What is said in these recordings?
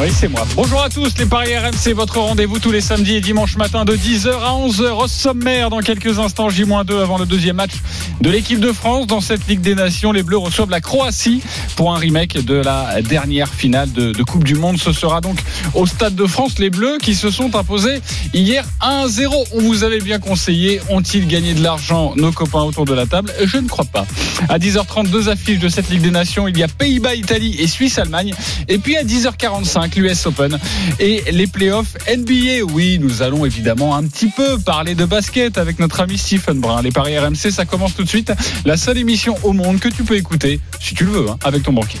Oui, c'est moi. Bonjour à tous, les Paris RMC, votre rendez-vous tous les samedis et dimanches matin de 10h à 11h au sommaire. Dans quelques instants, J-2 avant le deuxième match de l'équipe de France. Dans cette Ligue des Nations, les Bleus reçoivent la Croatie pour un remake de la dernière finale de, de Coupe du Monde. Ce sera donc au Stade de France, les Bleus qui se sont imposés hier 1-0. On vous avait bien conseillé. Ont-ils gagné de l'argent, nos copains autour de la table? Je ne crois pas. À 10h30, deux affiches de cette Ligue des Nations. Il y a Pays-Bas, Italie et Suisse-Allemagne. Et puis à 10h45, l'US Open et les playoffs NBA. Oui, nous allons évidemment un petit peu parler de basket avec notre ami Stephen Brun. Les paris RMC, ça commence tout de suite. La seule émission au monde que tu peux écouter, si tu le veux, hein, avec ton banquier.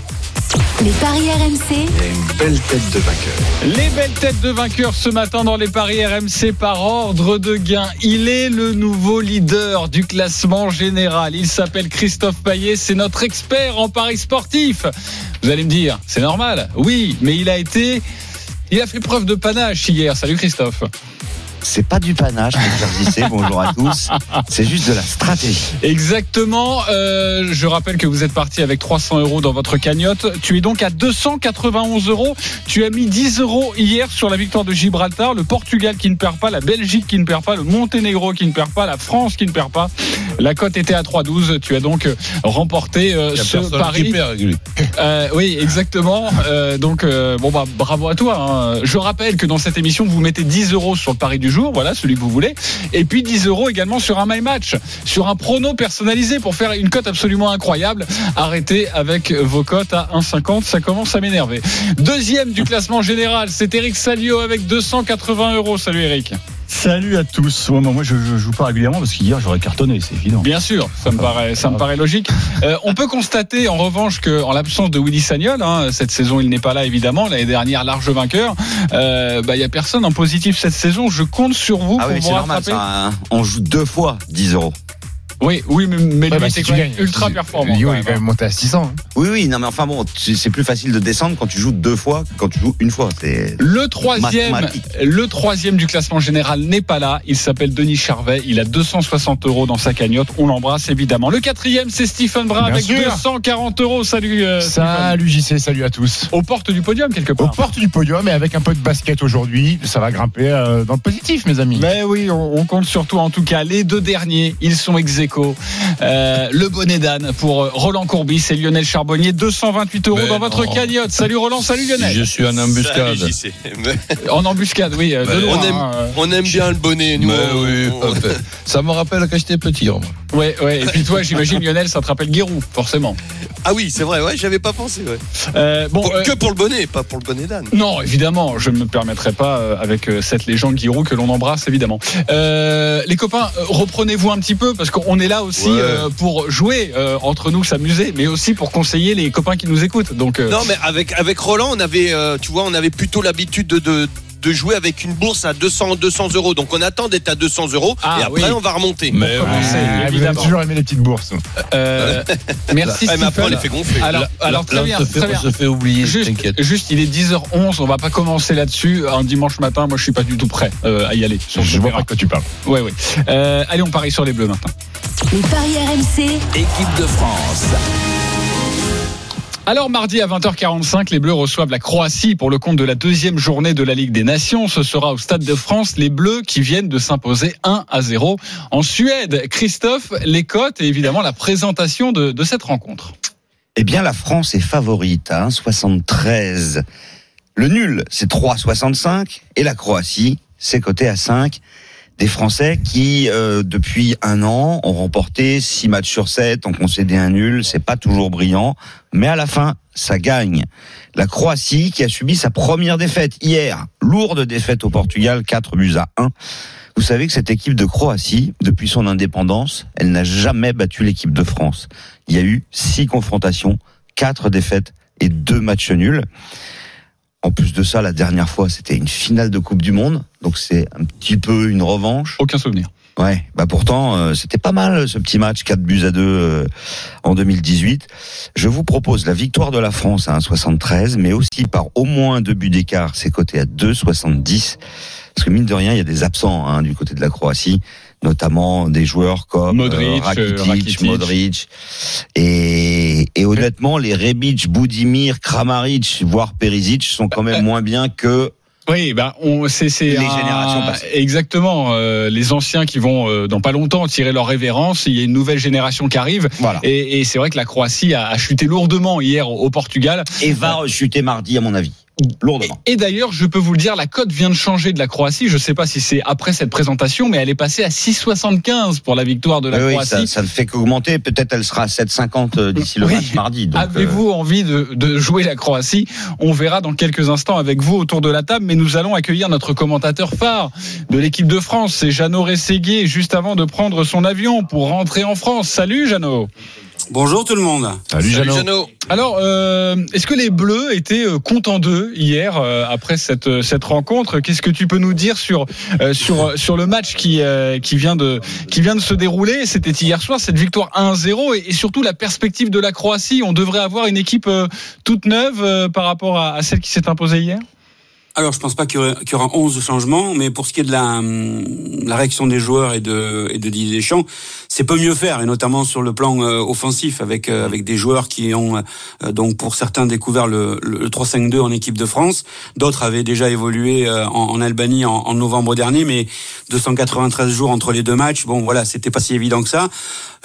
Les paris RMC, Belle tête de vainqueur. Les belles têtes de vainqueurs ce matin dans les paris RMC par ordre de gain. Il est le nouveau leader du classement général. Il s'appelle Christophe Payet. C'est notre expert en paris sportif. Vous allez me dire, c'est normal. Oui, mais il a été, il a fait preuve de panache hier. Salut Christophe. C'est pas du panache, Pierre bonjour à tous. C'est juste de la stratégie. Exactement. Euh, je rappelle que vous êtes parti avec 300 euros dans votre cagnotte. Tu es donc à 291 euros. Tu as mis 10 euros hier sur la victoire de Gibraltar, le Portugal qui ne perd pas, la Belgique qui ne perd pas, le Monténégro qui ne perd pas, la France qui ne perd pas. La cote était à 3,12. Tu as donc remporté euh, Il y a ce pari. qui perd, lui. Euh, oui, exactement. Euh, donc, euh, bon, bah, bravo à toi. hein. Je rappelle que dans cette émission, vous mettez 10 euros sur le pari du jour, voilà, celui que vous voulez. Et puis 10 euros également sur un My Match, sur un prono personnalisé pour faire une cote absolument incroyable. Arrêtez avec vos cotes à 1,50, ça commence à m'énerver. Deuxième du classement général, c'est Eric Salio avec 280 euros. Salut Eric. Salut à tous. Ouais, moi, moi, je, je joue pas régulièrement parce qu'hier j'aurais cartonné, c'est évident. Bien sûr, ça me paraît, ça me paraît logique. Euh, on peut constater en revanche que, en l'absence de Willy Sagnol, hein, cette saison il n'est pas là évidemment. L'année dernière large vainqueur. Euh, bah, il y a personne en positif cette saison. Je compte sur vous Ah pour oui, vous c'est normal rattraper. ça. hein. On joue deux fois 10 euros. Oui, oui, mais, mais lui bah, c'est si ultra performant. Lyon est quand même monté à 600. hein. Oui, oui, non, mais enfin bon, c'est plus facile de descendre quand tu joues deux fois que quand tu joues une fois. Le troisième, le troisième du classement général n'est pas là. Il s'appelle Denis Charvet. Il a 260 euros dans sa cagnotte. On l'embrasse évidemment. Le quatrième, c'est Stephen Brun avec sûr. 240 euros. Salut. euh, Stephen. Salut JC, salut à tous. Aux portes du podium quelque Aux part. portes du podium et avec un peu de basket aujourd'hui, ça va grimper euh, dans le positif, mes amis. Mais oui, on, on compte surtout en tout cas les deux derniers. Ils sont ex Euh, le bonnet d'âne pour euh, Roland Courbis et Lionel Charbonnier. 228 euros Mais dans votre non. cagnotte. Salut Roland, salut Lionel. Je suis en embuscade. En embuscade, oui. euh, de Mais loin, on aime- hein. On aime bien le bonnet, nous. Mais on- oui, on- parfait. Ça me rappelle quand j'étais petit. moi. Ouais, ouais. Et puis toi, j'imagine Lionel, ça te rappelle Guérou, forcément. Ah oui, c'est vrai, ouais, j'avais pas pensé. Ouais. Euh, bon, Pour- euh, Que pour le bonnet, pas pour le bonnet d'âne. Non, évidemment, je ne me permettrai pas euh, avec cette légende Giroud que l'on embrasse évidemment. Euh, les copains, reprenez-vous un petit peu parce qu'on est là aussi Ouais. euh, pour jouer euh, entre nous, s'amuser, mais aussi pour conseiller les copains qui nous écoutent. Donc, euh, Non, mais avec, avec Roland, on avait, tu vois, on avait plutôt l'habitude de, de, de jouer avec une bourse à 200, 200 euros. Donc on attend d'être à 200 euros Ah, et après oui. on va remonter. Mais Pour commencer, Ouais, vous avez évidemment. toujours aimé les petites bourses. euh, merci Ouais, mais après on les fait gonfler. Alors, Là- alors très on bien, se fait, très on bien. se fait oublier, Juste, il est 10h11, on va pas commencer là-dessus. Un dimanche matin, moi je suis pas du tout prêt euh, à y aller. Sur Je vois pas de quoi tu parles. Ouais, ouais. Euh, allez, on parie sur les bleus maintenant. les paris RMC, Équipe de France. Alors mardi à 20h45, les Bleus reçoivent la Croatie pour le compte de la deuxième journée de la Ligue des Nations. Ce sera au Stade de France, les Bleus qui viennent de s'imposer 1 à 0 en Suède. Christophe, les cotes et évidemment la présentation de, cette rencontre. Eh bien, la France est favorite à 1,73. Le nul, c'est 3,65. Et la Croatie, c'est coté à 5. Des Français qui, euh, depuis un an, ont remporté 6 matchs sur 7, ont concédé un nul. C'est pas toujours brillant. Mais à la fin, ça gagne. La Croatie qui a subi sa première défaite hier. Lourde défaite au Portugal, 4 buts à 1. Vous savez que cette équipe de Croatie, depuis son indépendance, elle n'a jamais battu l'équipe de France. Il y a eu six confrontations, quatre défaites et deux matchs nuls. En plus de ça, la dernière fois, c'était une finale de Coupe du Monde, donc c'est un petit peu une revanche. Aucun souvenir. Ouais, bah pourtant euh, c'était pas mal ce petit match 4 buts à 2 euh, en 2018. Je vous propose la victoire de la France à 1,73 mais aussi par au moins deux buts d'écart, c'est coté à 2,70. Parce que mine de rien, il y a des absents hein, du côté de la Croatie, notamment des joueurs comme Modric, euh, Rakitic, euh, Rakitic. Modric. Et, et honnêtement, les Rebic, Budimir, Kramaric, voire Perisic sont quand même moins bien que Oui, ben on c'est c'est Les un- générations passées. Exactement, euh, les anciens qui vont euh, dans pas longtemps tirer leur révérence. Il y a une nouvelle génération qui arrive. voilà. Et, et c'est vrai que la Croatie a, a chuté lourdement hier au, au Portugal. Et va rechuter mardi, à mon avis, lourdement. Et d'ailleurs, je peux vous le dire, la cote vient de changer de la Croatie. Je ne sais pas si c'est après cette présentation, mais elle est passée à 6,75 pour la victoire de la Oui, oui, Croatie. ça, ça ne fait qu'augmenter. Peut-être elle sera à 7,50 euh, d'ici le Oui. match mardi. donc, euh, Avez-vous envie de, de jouer la Croatie? On verra dans quelques instants avec vous autour de la table, mais nous allons accueillir notre commentateur phare de l'équipe de France, c'est Jeannot Rességuier, juste avant de prendre son avion pour rentrer en France. Salut Jeannot Bonjour tout le monde. Salut, Salut Jeannot. Jeannot. Alors, euh, est-ce que les Bleus étaient euh, contents d'eux hier euh, après cette cette rencontre? Qu'est-ce que tu peux nous dire sur euh, sur sur le match qui euh, qui vient de qui vient de se dérouler? C'était hier soir cette victoire 1-0 et, et surtout la perspective de la Croatie. On devrait avoir une équipe euh, toute neuve euh, par rapport à, à celle qui s'est imposée hier? Alors, je pense pas qu'il y, aura, qu'il y aura 11 changements, mais pour ce qui est de la, la réaction des joueurs et de, et de Didier c'est peu mieux faire, et notamment sur le plan euh, offensif, avec, euh, avec des joueurs qui ont, euh, donc pour certains, découvert le, le, le 3-5-2 en équipe de France. D'autres avaient déjà évolué euh, en, en Albanie en, en novembre dernier, mais 293 jours entre les deux matchs, bon voilà, c'était pas si évident que ça.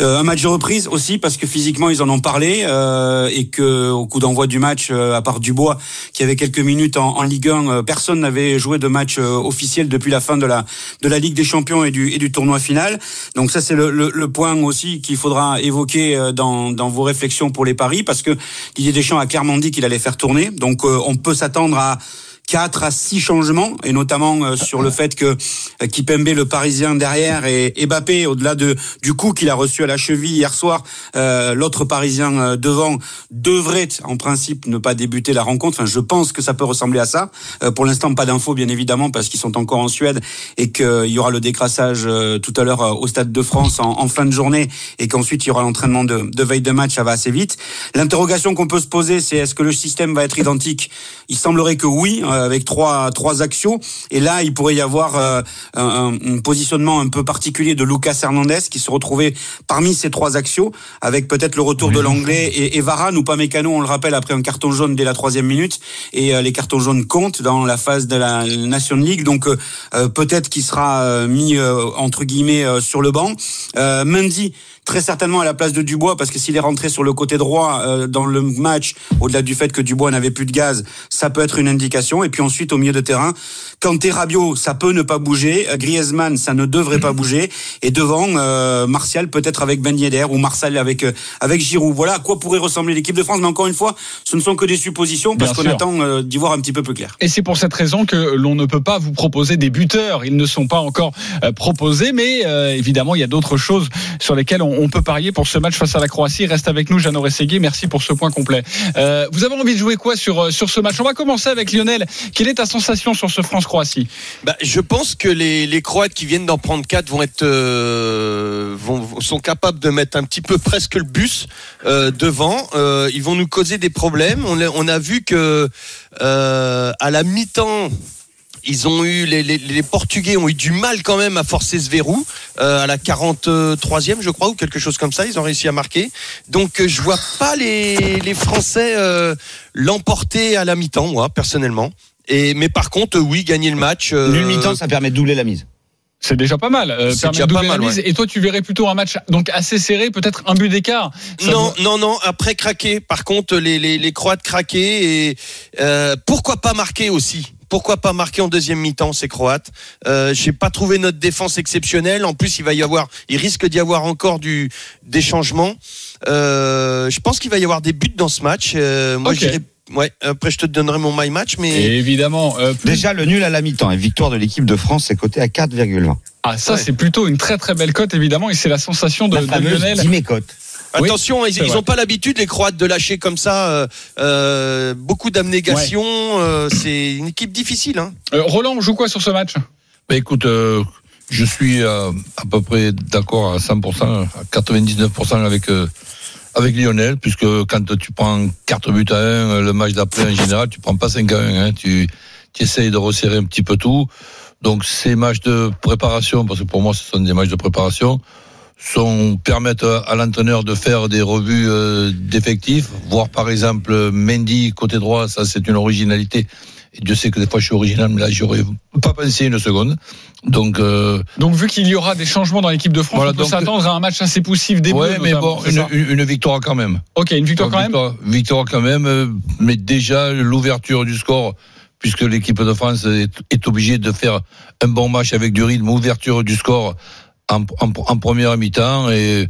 Euh, un match de reprise aussi, parce que physiquement, ils en ont parlé, euh, et que au coup d'envoi du match, à part Dubois, qui avait quelques minutes en, en Ligue 1, euh, personne n'avait joué de match euh, officiel depuis la fin de la de la Ligue des Champions et du et du tournoi final. Donc ça c'est le, le, point aussi qu'il faudra évoquer euh, dans dans vos réflexions pour les paris parce que Didier Deschamps a clairement dit qu'il allait faire tourner. Donc euh, on peut s'attendre à 4 à 6 changements et notamment euh, sur le fait que euh, Kipembe le parisien derrière et, Mbappé au-delà de du coup qu'il a reçu à la cheville hier soir euh, l'autre parisien euh, devant devrait en principe ne pas débuter la rencontre. Enfin je pense que ça peut ressembler à ça. Euh, pour l'instant pas d'infos bien évidemment parce qu'ils sont encore en Suède et qu'il y aura le décrassage euh, tout à l'heure au stade de France en, en fin de journée et qu'ensuite il y aura l'entraînement de, de veille de match. Ça va assez vite. L'interrogation qu'on peut se poser c'est est-ce que le système va être identique? Il semblerait que oui euh, avec trois trois axios et là il pourrait y avoir euh, un, positionnement un peu particulier de Lucas Hernandez qui se retrouvait parmi ces trois axios avec peut-être le retour de l'anglais et, et Varane ou pas Mécano on le rappelle après un carton jaune dès la troisième minute. Et euh, les cartons jaunes comptent dans la phase de la Nation League. Donc euh, euh, peut-être qu'il sera euh, mis euh, entre guillemets euh, sur le banc. Euh, Mendy très certainement à la place de Dubois parce que s'il est rentré sur le côté droit euh, dans le match au-delà du fait que Dubois n'avait plus de gaz ça peut être une indication et puis ensuite au milieu de terrain Kanté Rabiot ça peut ne pas bouger Euh, Griezmann ça ne devrait pas bouger et devant euh, Martial peut-être avec Ben Yedder ou Martial avec euh, avec Giroud voilà à quoi pourrait ressembler l'équipe de France mais encore une fois ce ne sont que des suppositions parce qu'on attend euh, d'y voir un petit peu plus clair Et c'est pour cette raison que l'on ne peut pas vous proposer des buteurs. Ils ne sont pas encore euh, proposés, mais euh, évidemment, il y a d'autres choses sur lesquelles on, on peut parier pour ce match face à la Croatie. Reste avec nous, Jeannot Rességuier. Merci pour ce point complet. Euh, vous avez envie de jouer quoi sur, sur ce match? On va commencer avec Lionel. Quelle est ta sensation sur ce Bah, je pense que les, Croates qui viennent d'en prendre quatre vont être euh, vont, sont capables de mettre un petit peu presque le bus euh, devant. Euh, ils vont nous causer des problèmes. On a, vu que à la mi-temps. Ils ont eu les, Portugais ont eu du mal quand même à forcer ce verrou à la 43e je crois ou quelque chose comme ça ils ont réussi à marquer donc euh, je vois pas les, Français l'emporter à la mi-temps moi personnellement et mais par contre oui gagner le match euh, Nul mi-temps, ça permet de doubler la mise. C'est déjà pas mal. Euh, C'est déjà de doubler pas mal, la mise. ouais. Et toi, tu verrais plutôt un match donc assez serré, peut-être un but d'écart. Non, non, non. Après craquer. Par contre, les, les, les Croates craquer et euh, pourquoi pas marquer aussi? Pourquoi pas marquer en deuxième mi-temps ces Croates? Euh, J'ai pas trouvé notre défense exceptionnelle. En plus, il va y avoir, il risque d'y avoir encore du des changements. Euh, je pense qu'il va y avoir des buts dans ce match. Euh, moi, Ok. Ouais. Après, je te donnerai mon my match, mais Et évidemment, euh, plus- Déjà, le nul à la mi-temps et victoire de l'équipe de France, c'est coté à 4,20. ah, ça Ouais. c'est plutôt une très très belle cote évidemment, et c'est la sensation de, La de Lionel. Oui, Attention, ils c'est ils vrai. ont pas l'habitude les Croates de lâcher comme ça euh, euh, beaucoup d'abnégation. euh, c'est une équipe difficile. Hein. Euh, Roland, on joue quoi sur ce match? Ben écoute, euh, je suis à peu près d'accord à 100%, à 99% avec euh, avec Lionel, puisque quand tu prends 4 buts à 1, le match d'après en général, tu prends pas 5 à 1, hein, tu, tu essayes de resserrer un petit peu tout. Donc ces matchs de préparation, parce que pour moi ce sont des matchs de préparation, sont permettent à l'entraîneur de faire des revues euh, d'effectifs, voir par exemple Mendy côté droit, ça c'est une originalité. Et Dieu sait que des fois je suis original, mais là j'aurais pas pensé une seconde. Donc euh, Donc, vu qu'il y aura des changements dans l'équipe de France, Voilà, on peut s'attendre à un match assez poussif des ouais, Bleus, mais bon, une, victoire quand même. Ok, une victoire quand même. victoire, quand même, euh, mais déjà l'ouverture du score, puisque l'équipe de France est, est obligée de faire un bon match avec du rythme, ouverture du score en, en- en première mi-temps et,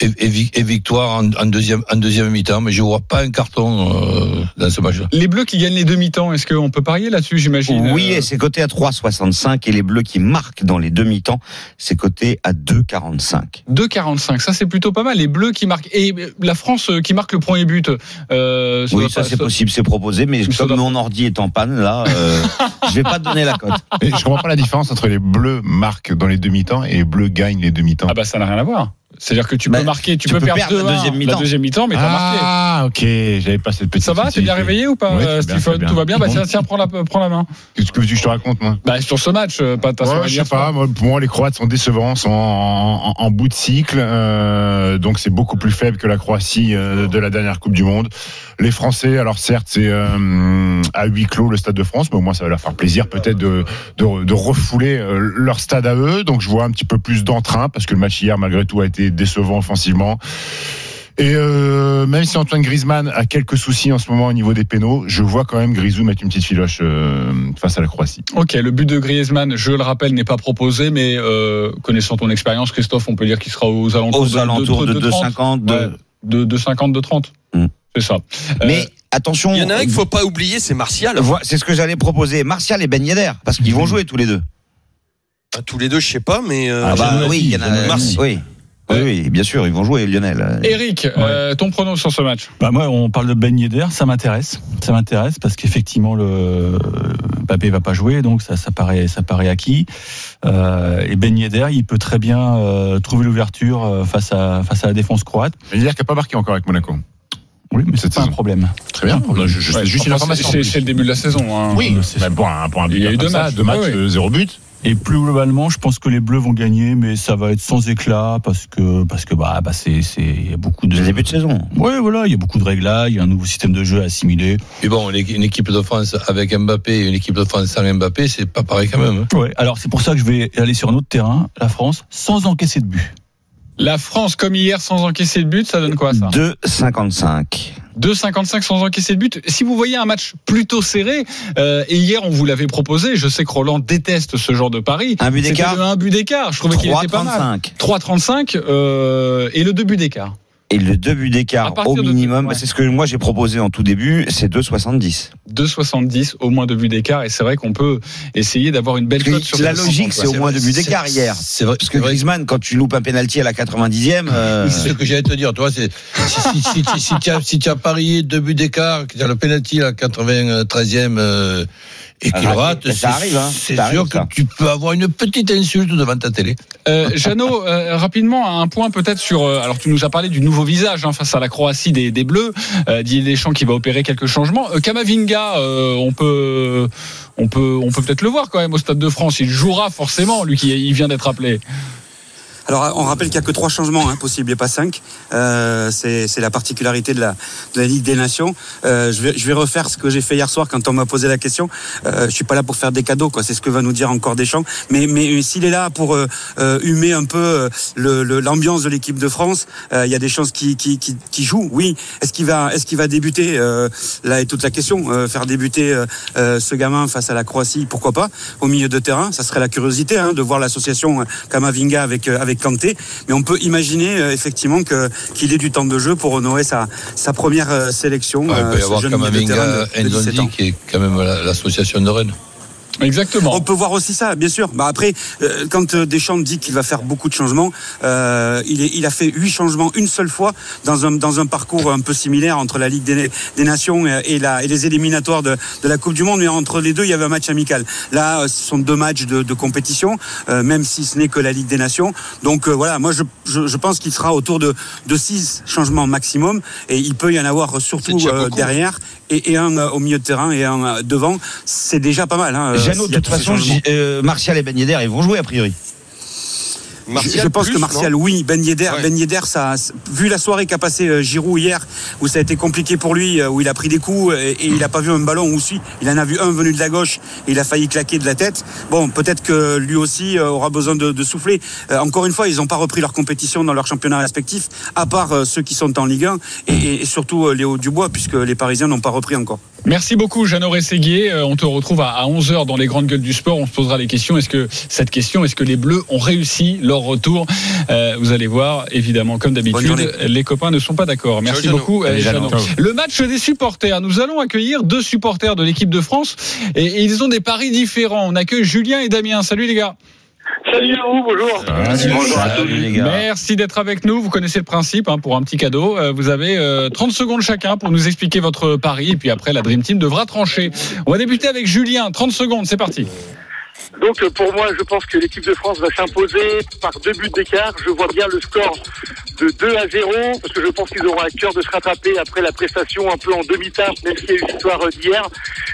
et, et vi- et victoire en, en deuxième, en deuxième mi-temps. Mais je vois pas un carton euh, dans ce match-là. Les Bleus qui gagnent les demi-temps, est-ce qu'on peut parier là-dessus, j'imagine Oui, Euh, et c'est coté à 3,65 et les bleus qui marquent dans les demi-temps, c'est coté à 2,45. 2,45, ça c'est plutôt pas mal. Les Bleus qui marquent et la France euh, qui marque le premier but. Euh, Oui, doit ça c'est possible, c'est proposé, mais Ça comme doit- mon ordi est en panne, là, euh, je vais pas te donner la cote. Mais je comprends pas la différence entre les bleus marquent dans les demi-temps et les bleus gagnent les demi-temps. Ah bah ça n'a rien à voir. C'est-à-dire que tu Bah, peux marquer, tu, tu peux, peux perdre perdre la 2-1, deuxième la mi-temps. deuxième mi-temps, mais t'as marqué. Ah, ok, j'avais pas cette petite. Ça va, t'es bien réveillé ou pas, Oui, euh, Stephen Tout va bien Bah Bon. tiens, tiens, prends la, prends la main. Qu'est-ce que tu veux que je te raconte, moi? Bah sur ce match, euh, pas ta Ouais, je sais pas. Moi, pour moi, les Croates sont décevants, sont en, en- en bout de cycle, euh, donc c'est beaucoup plus faible que la Croatie euh, de la dernière Coupe du Monde. Les Français, alors certes, c'est euh, à huis clos le Stade de France, mais au moins ça va leur faire plaisir peut-être de, de, de refouler leur stade à eux. Donc je vois un petit peu plus d'entrain parce que le match hier, malgré tout, a été décevant offensivement. Et euh, même si Antoine Griezmann a quelques soucis en ce moment au niveau des pénaux, je vois quand même Grisou mettre une petite filoche euh, face à la Croatie. Ok, le but de Griezmann, je le rappelle, n'est pas proposé, mais euh, connaissant ton expérience, Christophe, on peut dire qu'il sera aux alentours Aux de, alentours de, 30. 2,50. de- Ouais, de, de 50, de 30. Mm. C'est ça. Mais Euh, attention, Il y en a un qu'il faut pas oublier, c'est Martial. C'est ce que j'allais proposer. Martial et Ben Yedder, parce qu'ils vont jouer tous les deux. Ah, Tous les deux, je sais pas, mais euh, Ah bah oui, il y en a. Merci. Oui. Oui, oui, bien sûr, ils vont jouer Lionel. Eric, euh, ton pronom sur ce match Bah moi, on parle de Ben Yedder, ça m'intéresse. Ça m'intéresse parce qu'effectivement, le Mbappé va pas jouer, donc ça, ça paraît, ça paraît acquis. Euh, et Ben Yedder, il peut très bien euh, trouver l'ouverture euh, face à face à la défense croate. Veux dire qu'il n'a pas marqué encore avec Monaco. Oui, mais c'est pas un problème. Très bien. Je, je, Ouais, c'est juste une information. c'est- le début de la saison. hein. Oui, c'est- mais pour un, pour un Il y a eu deux matchs. deux matchs, euh, zéro but. Et plus globalement, je pense que les Bleus vont gagner, mais ça va être sans éclat parce que parce que bah, bah c'est c'est il y a beaucoup de début de saison. Ouais, voilà, il y a beaucoup de réglages, il y a un nouveau système de jeu à assimiler. Et bon, une une équipe de France avec Mbappé et une équipe de France sans Mbappé, c'est pas pareil quand même. hein. Ouais, alors c'est pour ça que je vais aller sur un autre terrain, la France, sans encaisser de but. La France, comme hier, sans encaisser de but, ça donne quoi ça? 2,55. 2,55 sans encaisser de but. Si vous voyez un match plutôt serré, euh, et hier on vous l'avait proposé, je sais que Roland déteste ce genre de pari. Un but d'écart un but d'écart. Je trouvais qu'il était pas mal. 3,35. 3,35 euh, et le deux buts d'écart. Et le deux buts d'écart au de- minimum, ouais. c'est ce que moi j'ai proposé en tout début, c'est 2,70. 2,70 au moins deux buts d'écart. Et c'est vrai qu'on peut essayer d'avoir une belle cote sur la le logique, 50, c'est au moins deux buts d'écart hier. C'est vrai. Parce que. Griezmann, quand tu loupes un penalty à la 90e, euh, C'est ce que j'allais te dire, toi, c'est si, si, si, si, si tu as, si tu as parié deux buts d'écart, que tu as le penalty à la 93e euh, et Ah, rate, ça c'est arrive, hein, c'est ça sûr arrive, que ça. tu peux avoir une petite insulte devant ta télé. Euh, Jeannot, euh, rapidement, un point peut-être sur. euh, alors, tu nous as parlé du nouveau visage hein, face à la Croatie des, des Bleus. Euh, Didier Deschamps qui va opérer quelques changements. Euh, Kamavinga, euh, on peut, on peut, on peut peut-être le voir quand même au Stade de France. Il jouera forcément, lui qui il vient d'être appelé. Alors, on rappelle qu'il n'y a que trois changements hein, possibles et pas cinq. Euh, c'est la particularité de la, Ligue des Nations. Euh, je, vais, refaire ce que j'ai fait hier soir quand on m'a posé la question. Euh, je suis pas là pour faire des cadeaux. C'est ce que va nous dire encore Deschamps. Mais, mais s'il est là pour euh, euh, humer un peu euh, l'ambiance de l'équipe de France, euh, il y a des chances qui, qui, jouent. Oui. Est-ce qu'il va, débuter euh, Là est toute la question. Euh, faire débuter euh, euh, ce gamin face à la Croatie, pourquoi pas Au milieu de terrain, ça serait la curiosité hein, de voir l'association euh, Kamavinga avec euh, avec Kanté. Mais on peut imaginer euh, effectivement que qu'il ait du temps de jeu pour honorer sa sa première euh, sélection. Ouais, il euh, peut y avoir jeune milieu de terrain Kamavinga, de- de 17 Ndondi, ans. qui est quand même la- l'association de Rennes. Exactement. On peut voir aussi ça, bien sûr. Bah après, euh, quand euh, Deschamps dit qu'il va faire beaucoup de changements, euh, il, est, il a fait huit changements une seule fois dans un, dans un parcours un peu similaire entre la Ligue des, des Nations et, la, et les éliminatoires de, de la Coupe du Monde. Mais entre les deux, il y avait un match amical. Là, euh, ce sont deux matchs de, de compétition, euh, même si ce n'est que la Ligue des Nations. Donc euh, voilà, moi je, je, je pense qu'il sera autour de, de six changements maximum, et il peut y en avoir surtout euh, derrière. et, et un euh, au milieu de terrain et un euh, devant, c'est déjà pas mal. Hein, euh, Jeannot, de toute façon, euh, Martial et Ben Yedder, ils vont jouer a priori. Je- Martial je pense plus, que Martial, oui. Ben Yedder, Ouais. Ben Yedder, ça, vu la soirée qu'a passé euh, Giroud hier, où ça a été compliqué pour lui, euh, où il a pris des coups et, et il a pas vu un ballon, ou si il en a vu un venu de la gauche, et il a failli claquer de la tête. Bon, peut-être que lui aussi aura besoin de, de souffler. Encore une fois, ils n'ont pas repris leur compétition dans leur championnat respectif, à part ceux qui sont en Ligue 1 et, et- surtout Léo Dubois, puisque les Parisiens n'ont pas repris encore. Merci beaucoup, Jeannot Rességuier. Euh, On te retrouve à 11h dans les grandes gueules du sport. On se posera les questions. Est-ce que cette question, est-ce que les Bleus ont réussi leur retour? Euh, Vous allez voir, évidemment, comme d'habitude, les copains ne sont pas d'accord. Merci beaucoup, euh, Jeannot. Jeannot. Le match des supporters. Nous allons accueillir deux supporters de l'équipe de France et, et ils ont des paris différents. On accueille Julien et Damien. Salut les gars. Salut à vous, bonjour. Bonjour à tous les gars. Merci d'être avec nous. Vous connaissez le principe hein, pour un petit cadeau. Euh, Vous avez euh, 30 secondes chacun pour nous expliquer votre pari et puis après la Dream Team devra trancher. On va débuter avec Julien. 30 secondes, c'est parti. Donc euh, pour moi, je pense que l'équipe de France va s'imposer par deux buts d'écart. Je vois bien le score de 2 à 0 parce que je pense qu'ils auront à cœur de se rattraper après la prestation un peu en demi-teinte, même s'il y a eu une victoire euh, d'hier.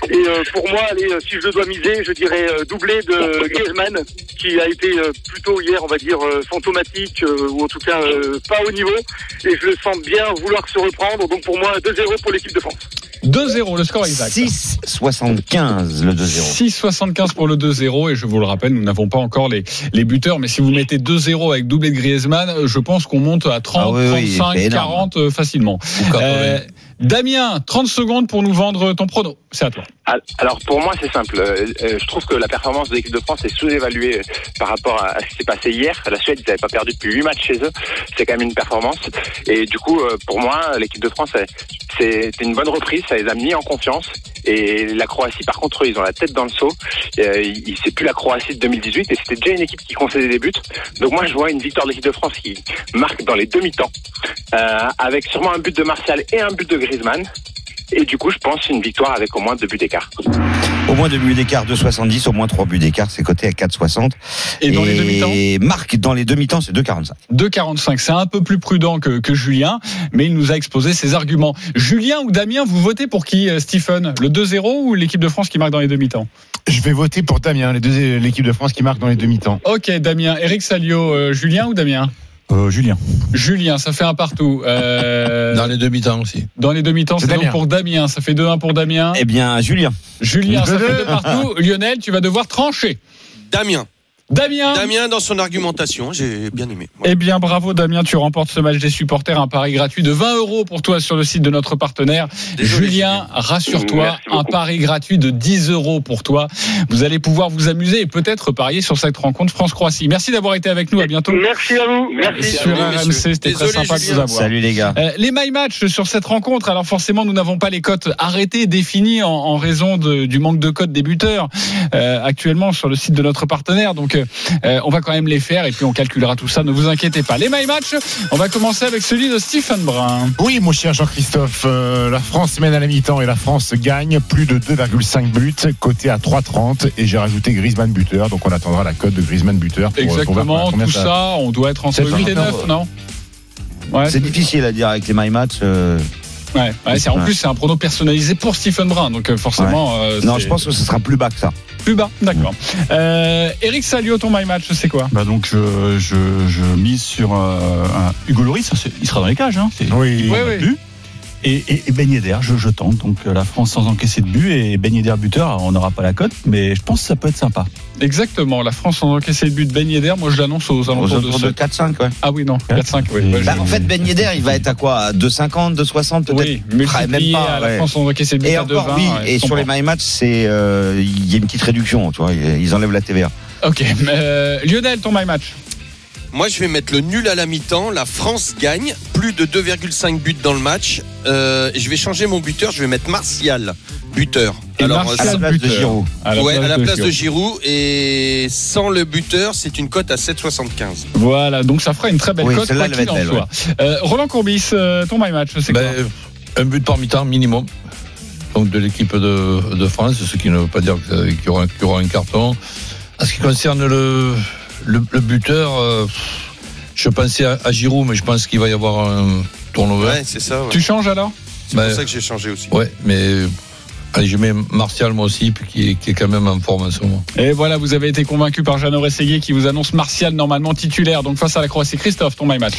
Et euh, pour moi, allez, si je dois miser, je dirais doublé de Griezmann qui a été plutôt hier, on va dire, fantomatique ou en tout cas pas au niveau. Et je le sens bien vouloir se reprendre. Donc pour moi, 2-0 pour l'équipe de France. 2-0, le score exact. 6,75 le 2-0. 6,75 pour le 2-0 et je vous le rappelle, nous n'avons pas encore les, les buteurs, mais si vous mettez 2-0 avec doublé de Griezmann, je pense qu'on monte à 30, Ah oui, oui, 35, c'est énorme. 40 euh, facilement. Ou 80. Euh, Damien, 30 secondes pour nous vendre ton prono. C'est à toi. Al- Alors pour moi c'est simple. Euh, euh, je trouve que la performance de l'équipe de France est sous-évaluée euh, par rapport à, ce qui s'est passé hier. La Suède ils n'avaient pas perdu depuis 8 matchs chez eux. C'est quand même une performance. Et du coup pour moi l'équipe de France c'est- une bonne reprise. Ça les a mis en confiance. Et la Croatie par contre ils ont la tête dans le seau. C'est plus la Croatie de 2018 et c'était déjà une équipe qui concédait des buts. Donc moi je vois une victoire de l'équipe de France qui marque dans les demi-temps avec sûrement un but de Martial et un but de Griezmann. Et du coup, je pense une victoire avec au moins deux buts d'écart. Au moins deux buts d'écart, 2,70, au moins trois buts d'écart, c'est coté à 4,60. Et dans les demi-temps Et Marc, dans les demi-temps, c'est 2,45. 2,45. C'est un peu plus prudent que, que Julien, mais il nous a exposé ses arguments. Julien ou Damien, vous votez pour qui, euh, Stephen? Le 2-0 ou l'équipe de France qui marque dans les demi-temps? Je vais voter pour Damien, l'équipe de France qui marque dans les demi-temps. Ok, Damien. Eric Salio, euh, Julien ou Damien? Euh, Julien. Julien, ça fait un partout. Euh, Dans les demi-temps aussi. dans les demi-temps, c'est donc pour Damien. Ça fait 2-1 pour Damien. Eh bien, Julien. Julien, ça fait deux partout. Lionel, tu vas devoir trancher. Damien. Damien. Damien dans son argumentation, j'ai bien aimé. Eh bien, bravo Damien, tu remportes ce match des supporters, un pari gratuit de 20 euros pour toi sur le site de notre partenaire. Désolé, Julien, rassure-toi, un pari gratuit de 10 euros pour toi. Vous allez pouvoir vous amuser et peut-être parier sur cette rencontre France-Croatie. Merci d'avoir été avec nous, à bientôt. Merci à vous. Merci. Sur vous, RMC, c'était très sympa de vous avoir. Salut les gars. Euh, les my match sur cette rencontre. Alors forcément, nous n'avons pas les cotes arrêtées, définies en, en raison de- du manque de cotes des buteurs euh, actuellement sur le site de notre partenaire. Donc, euh, euh, on va quand même les faire et puis on calculera tout ça. Ne vous inquiétez pas. Les my match. On va commencer avec celui de Stephen Brun. Oui, mon cher Jean-Christophe, euh, la France mène à la mi-temps et la France gagne plus de 2,5 buts, côté à 3,30 et j'ai rajouté Griezmann buteur, donc on attendra la cote de Griezmann buteur. Pour, voir Exactement. Tout ça- ça, on doit être entre C'est ça. 8 et 9, non? Ouais, C'est difficile à dire avec les my match. euh, ouais, ouais, c'est- en plus, c'est un prono personnalisé pour Stephen Brun. Donc, euh, forcément. euh, Non, je pense que ce sera plus bas que ça. Plus bas. D'accord. Euh, Eric Salio, ton my match, c'est quoi? Bah donc je, je, je mise sur euh, un Hugo c'est- il sera dans les cages. Hein, Oui. il Oui. Et, et, et Ben Yedder, je, je tente. Donc euh, la France sans encaisser de but et Ben Yedder buteur, on n'aura pas la cote, mais je pense que ça peut être sympa. Exactement. La France en encaissé le but de Ben Yedder. Moi, je l'annonce aux Aux alentours de alentours de ce. 4-5, ouais. Ah oui, non, 4-5, oui. Bah, je- en fait, Ben Yedder, il va être à quoi À 2,50, 2,60 peut-être? Oui, multiplié même pas, à la ouais. France en encaissé le but Et à encore, 2,20, oui, ouais, et sur les my match, c'est euh, il y a une petite réduction, tu vois, ils enlèvent la TVA. Ok. Euh, Lionel, ton my match. Moi, je vais mettre le nul à la mi-temps. La France gagne. Plus de 2,5 buts dans le match. Euh, et je vais changer mon buteur. Je vais mettre Martial, buteur. Et à Martial la place de. Giroud. À ouais, à la place de Giroud. Giroud. Et sans le buteur, c'est une cote à 7,75. Voilà, donc ça fera une très belle Oui, cote, quoi qu'il en soit. Euh, Roland Courbis, euh, ton my match, c'est quoi Ben, un but par mi-temps minimum. Donc de l'équipe de, de France, ce qui ne veut pas dire qu'il y, aura, qu'il y aura un carton. En ce qui concerne le, le, le buteur, euh, je pensais à, à Giroud, mais je pense qu'il va y avoir un turnover. Ouais, c'est ça. ouais. Tu changes alors C'est Bah, pour ça que j'ai changé aussi. Ouais, mais allez, je mets Martial moi aussi, puis qui, est- qui est quand même en forme en ce moment. Et voilà, vous avez été convaincu par Jeannot Rességuier qui vous annonce Martial normalement titulaire. Donc face à la Croatie, Christophe, ton my match.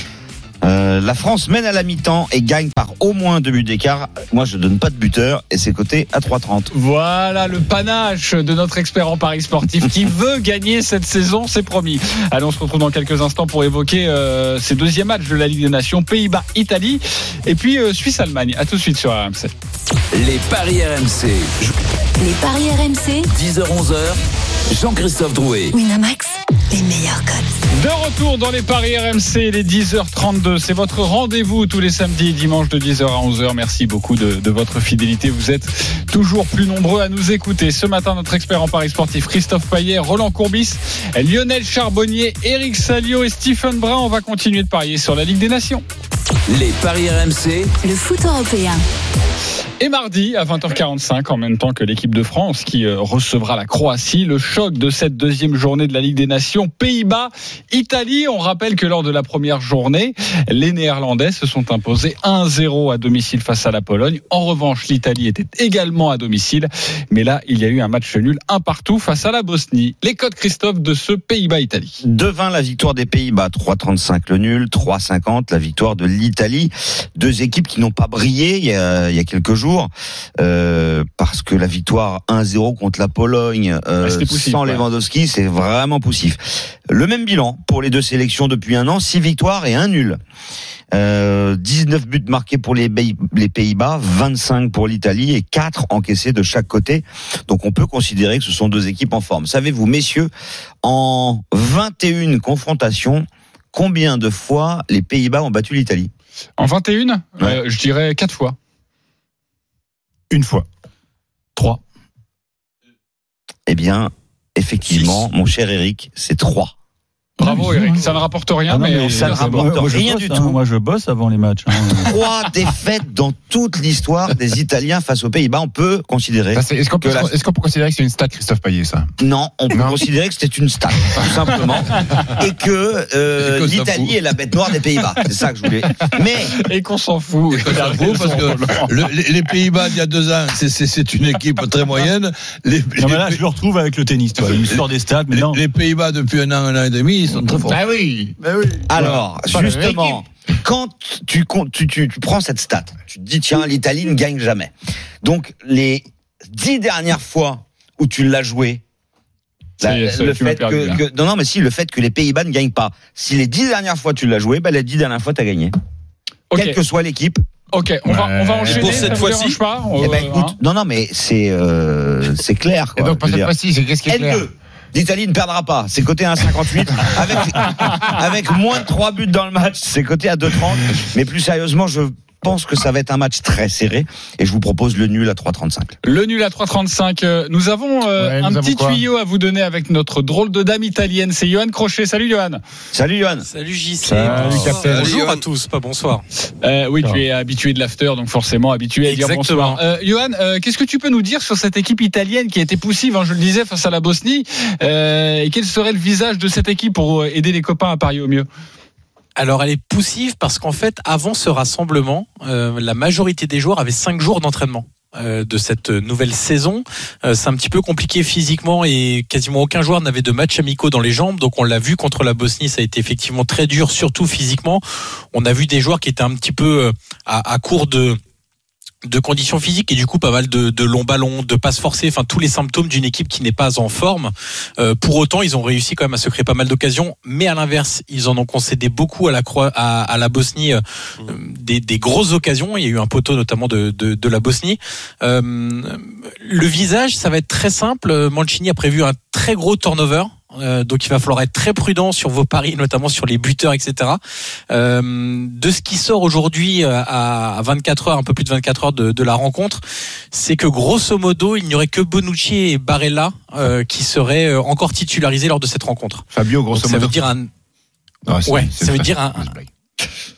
Euh, la France mène à la mi-temps et gagne par au moins deux buts d'écart. Moi, je donne pas de buteur et c'est coté à 3,30. Voilà le panache de notre expert en paris sportif qui veut gagner cette saison, c'est promis. Allez, on se retrouve dans quelques instants pour évoquer euh, ces deuxièmes matchs de la Ligue des Nations, Pays-Bas, Italie, et puis euh, Suisse-Allemagne. À tout de suite sur RMC. Les paris RMC. Les paris RMC. 10h-11h. Jean-Christophe Drouet. Winamax, les meilleurs codes. De retour dans les paris RMC, les 10h32. C'est votre rendez-vous tous les samedis et dimanches de 10h à 11h. Merci beaucoup de, de votre fidélité. Vous êtes toujours plus nombreux à nous écouter. Ce matin, notre expert en paris sportif, Christophe Payet, Roland Courbis, Lionel Charbonnier, Eric Salio et Stephen Brun. On va continuer de parier sur la Ligue des Nations. Les paris RMC. Le foot européen. Et mardi à 20h45, en même temps que l'équipe de France qui euh, recevra la Croatie, le choc de cette deuxième journée de la Ligue des Nations, Pays-Bas, Italie. On rappelle que lors de la première journée, les Néerlandais se sont imposés 1-0 à domicile face à la Pologne. En revanche, l'Italie était également à domicile, mais là, il y a eu un match nul, un partout face à la Bosnie. Les codes Christophe de ce Pays-Bas-Italie. 2-20 la victoire des Pays-Bas, 3-35 le nul, 3-50 la victoire de l'Italie. Deux équipes qui n'ont pas brillé il y a, il y a quelques jours, euh, parce que la victoire 1-0 contre la Pologne euh, poussif, sans ouais. Lewandowski, c'est vraiment poussif. Le même bilan pour les deux sélections depuis un an, 6 victoires et un nul. Euh, 19 buts marqués pour les Pays-Bas, 25 pour l'Italie et 4 encaissés de chaque côté. Donc on peut considérer que ce sont deux équipes en forme. Savez-vous, messieurs, en 21 confrontations, combien de fois les Pays-Bas ont battu l'Italie? En 21, euh, je dirais 4 fois. Une fois. 3. Eh bien, effectivement, mon cher Eric, c'est 3. Bravo Eric, ça ne rapporte rien, Ah non, mais, mais ça ne rapporte moi, rien bosse, du hein. tout. Moi, je bosse avant les matchs. hein. Trois défaites dans toute l'histoire des Italiens face aux Pays-Bas. On peut considérer. C'est- Est-ce qu'on peut, la- considérer que c'est une stat Christophe Payet, ça? Non, on peut Non. considérer que c'était une stat, tout simplement, et que euh, l'Italie fout. est la bête noire des Pays-Bas. C'est ça que je voulais. Mais Et qu'on s'en fout. Ça vaut, parce que le- les, les Pays-Bas d'il y a deux ans, c'est- une équipe très moyenne. Les, Non, mais là, les- je le retrouve avec le tennis. Tu vois. Il sort des stades, mais les- non. les Pays-Bas depuis un an, un an et demi, ils sont très forts. Ah oui. Alors, Pas la même justement, quand tu, comptes- tu, tu, tu prends cette stat, tu te dis tiens, l'Italie ne gagne jamais. Donc les dix dernières fois où tu l'as joué. La- le fait que, non non mais si le fait que les Pays-Bas ne gagnent pas. Si les dix dernières fois tu l'as joué ben les dix dernières fois tu as gagné quelle que soit l'équipe. Ok, on va, on va enchaîner. Pour cette fois-ci Eh ben, écoute, hein. non non mais c'est euh, c'est clair Et donc, pour cette fois-ci, c'est qu'est-ce qui est clair? N2. L'Italie ne perdra pas. C'est coté à 1,58. Avec, avec moins de 3 buts dans le match, c'est coté à 2,30. Mais plus sérieusement, je pense que ça va être un match très serré. Et je vous propose le nul à 3,35. Le nul à 3,35. Euh, Nous avons euh, Ouais, nous un avons petit tuyau à vous donner avec notre drôle de dame italienne. C'est Johan Crochet. Salut Johan. Salut, Johan. Salut JC. Salut. Bonjour à tous, pas bonsoir. Euh, oui, tu es habitué de l'after, donc forcément habitué à dire Exactement. bonsoir. Euh, Johan, euh, qu'est-ce que tu peux nous dire sur cette équipe italienne qui a été poussive, hein, je le disais, face à la Bosnie euh, Et quel serait le visage de cette équipe pour aider les copains à parier au mieux? Alors elle est poussive parce qu'en fait, avant ce rassemblement, euh, la majorité des joueurs avaient cinq jours d'entraînement. euh, de cette nouvelle saison. Euh, c'est un petit peu compliqué physiquement et quasiment aucun joueur n'avait de match amicaux dans les jambes. Donc on l'a vu contre la Bosnie, ça a été effectivement très dur, surtout physiquement. On a vu des joueurs qui étaient un petit peu euh, à, à court de de conditions physiques et du coup pas mal de, de longs ballons, de passes forcées, enfin tous les symptômes d'une équipe qui n'est pas en forme. Euh, pour autant, ils ont réussi quand même à se créer pas mal d'occasions, mais à l'inverse, ils en ont concédé beaucoup à la Croi- à, à la Bosnie, euh, des, des grosses occasions. Il y a eu un poteau notamment de, de, de la Bosnie. Euh, le visage, ça va être très simple. Mancini a prévu un très gros turnover. Euh, donc il va falloir être très prudent sur vos paris, notamment sur les buteurs, etc. Euh, de ce qui sort aujourd'hui euh, à, à 24 heures, un peu plus de 24 heures de, de la rencontre, c'est que grosso modo, il n'y aurait que Bonucci et Barella euh, qui seraient euh, encore titularisés lors de cette rencontre. Fabio, Donc, grosso ça modo. veut dire un, Non, ouais, ça veut dire un-.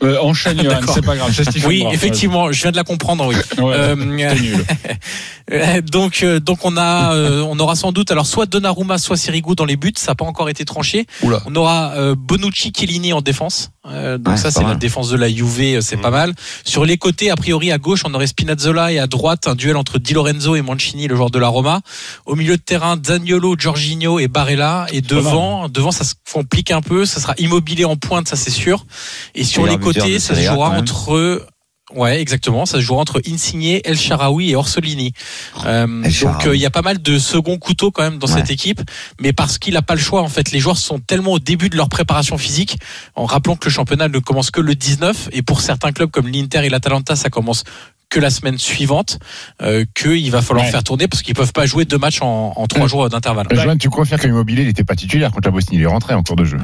Euh, Enchaîne Johan, D'accord. c'est pas grave. oui, Brun. effectivement, je viens de la comprendre. Oui. Ouais, Euh, nul. Donc, euh, donc on a, euh, on aura sans doute alors soit Donnarumma, soit Sirigu dans les buts. Ça n'a pas encore été tranché. Oula. On aura euh, Bonucci, Chiellini en défense. Euh, donc Ouais, ça, c'est la défense de la Juve, euh, c'est pas mal. Sur les côtés, a priori, à gauche, on aurait Spinazzola et à droite, un duel entre Di Lorenzo et Mancini, le joueur de la Roma. Au milieu de terrain, Zaniolo, Jorginho et Barella. Et devant, devant, ça se complique un peu. Ça sera immobilier en pointe, ça c'est sûr. Et sur les buteur côtés, ça se jouera entre Ouais, exactement. Ça se jouera entre Insigne, El Sharawi et Orsolini. Euh, El donc euh, il y a pas mal de second couteau quand même dans Ouais. cette équipe, mais parce qu'il a pas le choix en fait. Les joueurs sont tellement au début de leur préparation physique, en rappelant que le championnat ne commence que le 19 et pour certains clubs comme l'Inter et l'Atalanta, ça commence que la semaine suivante, euh, qu'il va falloir Ouais. faire tourner parce qu'ils peuvent pas jouer deux matchs en, en trois jours d'intervalle. Joanne, tu confirmes qu'Immobilier il n'était pas titulaire contre la Bosnie, il est rentré en cours de jeu.